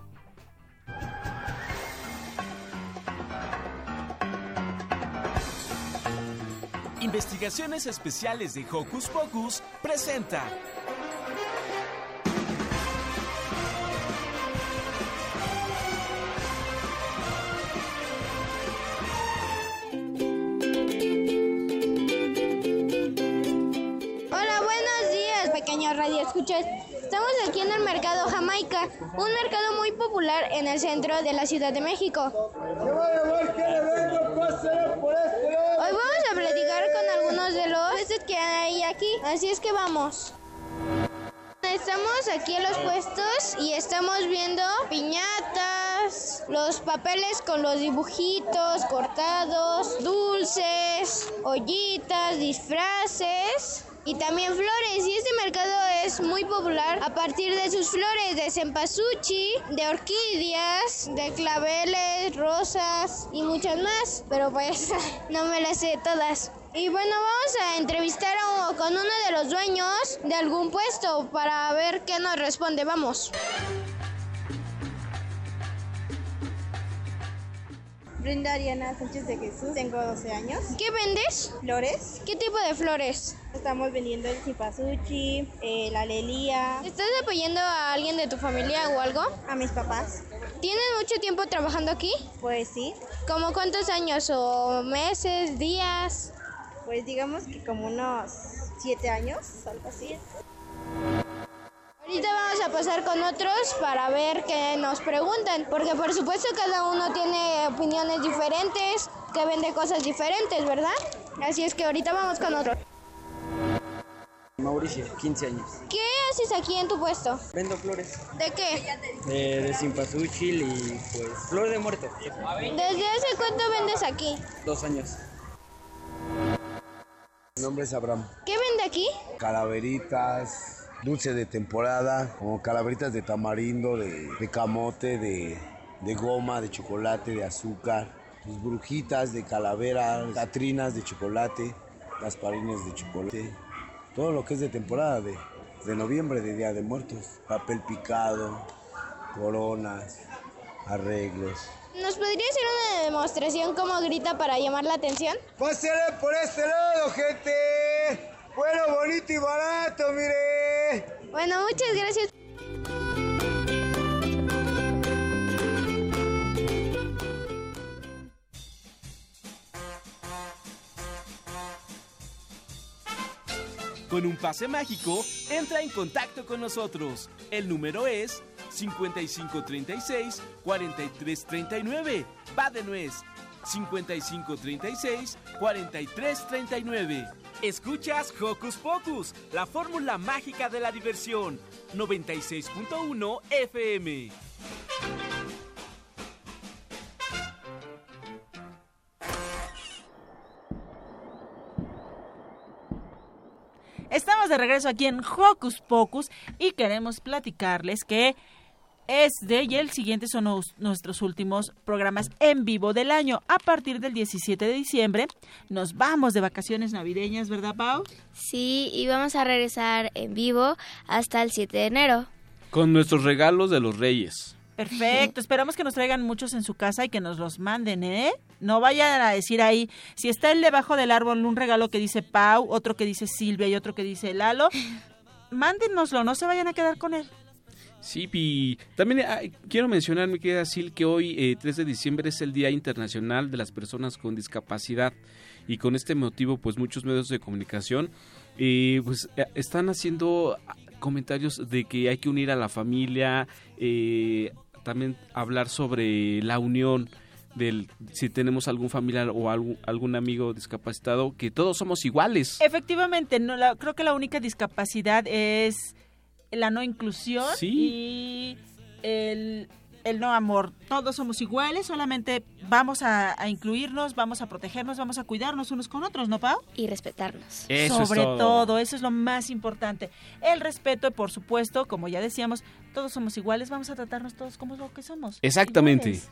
Investigaciones Especiales de Hocus Pocus presenta. Hola, buenos días, pequeños radioescuchas. Estamos aquí en el mercado Jamaica, un mercado muy popular en el centro de la Ciudad de México. Hoy vamos a platicar con algunos de los puestos que hay aquí, así es que vamos. Estamos aquí en los puestos y estamos viendo piñatas, los papeles con los dibujitos cortados, dulces, ollitas, disfraces y también flores. Y este mercado es muy popular a partir de sus flores de cempasúchil, de orquídeas, de claveles, rosas y muchas más. Pero pues *laughs* no me las sé todas. Y bueno, vamos a entrevistar a- con uno de los dueños de algún puesto para ver qué nos responde. Vamos. Brenda Ariana Sánchez de Jesús, tengo 12 años. ¿Qué vendes? Flores. ¿Qué tipo de flores? Estamos vendiendo el cipasuchi, eh, la lelía. ¿Estás apoyando a alguien de tu familia o algo? A mis papás. ¿Tienes mucho tiempo trabajando aquí? Pues sí. ¿Como cuántos años o meses, días? Pues digamos que como unos 7 años, algo así. Ahorita vamos a pasar con otros para ver qué nos preguntan, porque por supuesto cada uno tiene opiniones diferentes, que vende cosas diferentes, ¿verdad? Así es que ahorita vamos con otro. Mauricio, 15 años. ¿Qué haces aquí en tu puesto? Vendo flores ¿De qué? de, de cempasúchil y pues flor de muerto. ¿Desde hace cuánto vendes aquí? Dos años. Mi nombre es Abraham. ¿Qué vende aquí? Calaveritas, dulce de temporada, como calaveritas de tamarindo, de, de camote, de, de goma, de chocolate, de azúcar, pues, brujitas de calavera, catrinas de chocolate, gasparines de chocolate, todo lo que es de temporada, de, de noviembre, de Día de Muertos, papel picado, coronas, arreglos. ¿Nos podría hacer una demostración cómo grita para llamar la atención? Pásale por este lado, gente. Bueno, bonito y barato, mire. Bueno, muchas gracias. Con un pase mágico, entra en contacto con nosotros. El número es 5536-4339. Va de nuez. 5536-4339. Escuchas Hocus Pocus, la fórmula mágica de la diversión. 96.1 FM. Estamos de regreso aquí en Hocus Pocus y queremos platicarles que este y el siguiente son nos- nuestros últimos programas en vivo del año. A partir del 17 de diciembre nos vamos de vacaciones navideñas, ¿verdad, Pau? Sí, y vamos a regresar en vivo hasta el 7 de enero. Con nuestros regalos de los Reyes. Perfecto, esperamos que nos traigan muchos en su casa y que nos los manden, ¿eh? No vayan a decir ahí, si está el debajo del árbol un regalo que dice Pau, otro que dice Silvia y otro que dice Lalo, mándenoslo, no se vayan a quedar con él. Sí, y también ah, quiero mencionar, mi querida Sil, que hoy, eh, 3 de diciembre, es el Día Internacional de las Personas con Discapacidad. Y con este motivo, pues muchos medios de comunicación eh, pues, eh, están haciendo ah, comentarios de que hay que unir a la familia, eh, también hablar sobre la unión del si tenemos algún familiar o algún, algún amigo discapacitado, que todos somos iguales. Efectivamente, no, la- creo que la única discapacidad es la no inclusión Sí. y el, el no amor. Todos somos iguales, solamente vamos a, a incluirnos, vamos a protegernos, vamos a cuidarnos unos con otros, ¿no, Pau? Y respetarnos. Eso es Sobre todo. todo, eso es lo más importante. El respeto, y por supuesto, como ya decíamos, todos somos iguales, vamos a tratarnos todos como lo que somos. Exactamente. iguales.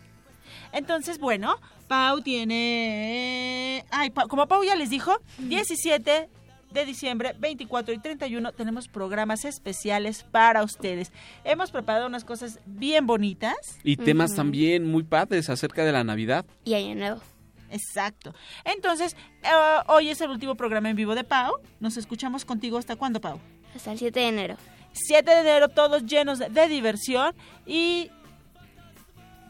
Entonces, bueno, Pau tiene... Ay, Pau- como Pau ya les dijo, 17 de diciembre, 24 y 31 tenemos programas especiales para ustedes. Hemos preparado unas cosas bien bonitas. Y temas también muy padres acerca de la Navidad. Y Año Nuevo. Exacto. Entonces, eh, hoy es el último programa en vivo de Pau. Nos escuchamos contigo hasta cuándo, Pau? Hasta el 7 de enero. 7 de enero, todos llenos de, de diversión y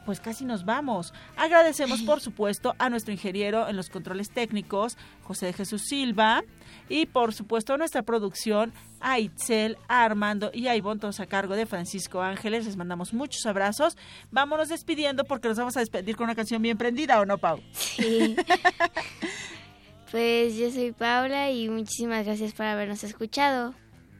pues casi nos vamos. Agradecemos, por supuesto, a nuestro ingeniero en los controles técnicos, José de Jesús Silva, y por supuesto a nuestra producción, a Itzel, a Armando y a Ivonne, todos a cargo de Francisco Ángeles. Les mandamos muchos abrazos. Vámonos despidiendo porque nos vamos a despedir con una canción bien prendida, ¿o no, Pau? Sí. *laughs* pues yo soy Paula y muchísimas gracias por habernos escuchado.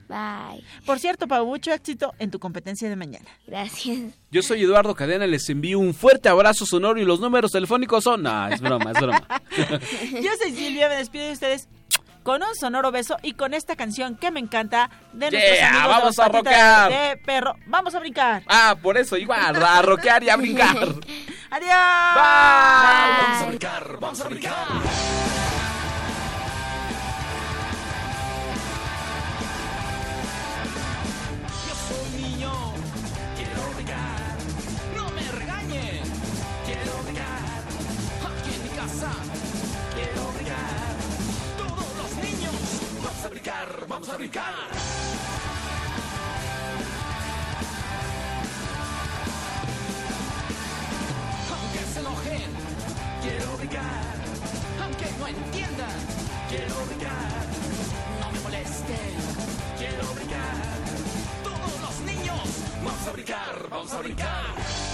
Bye. Por cierto, Pau, mucho éxito en tu competencia de mañana. Gracias. Yo soy Eduardo Cadena, les envío un fuerte abrazo sonoro y los números telefónicos son... No, es broma, es broma. *laughs* Yo soy Silvia, me despido de ustedes con un sonoro beso y con esta canción que me encanta de nuestros Yeah, amigos de vamos los a de perro. Vamos a brincar. Ah, por eso, igual, a rockear y a brincar. *laughs* Adiós. Vamos a brincar, vamos a brincar. Vamos a brincar. Aunque se enojen, quiero brincar. Aunque no entiendan, quiero brincar. No me molesten, quiero brincar. Todos los niños, vamos a brincar, vamos a brincar.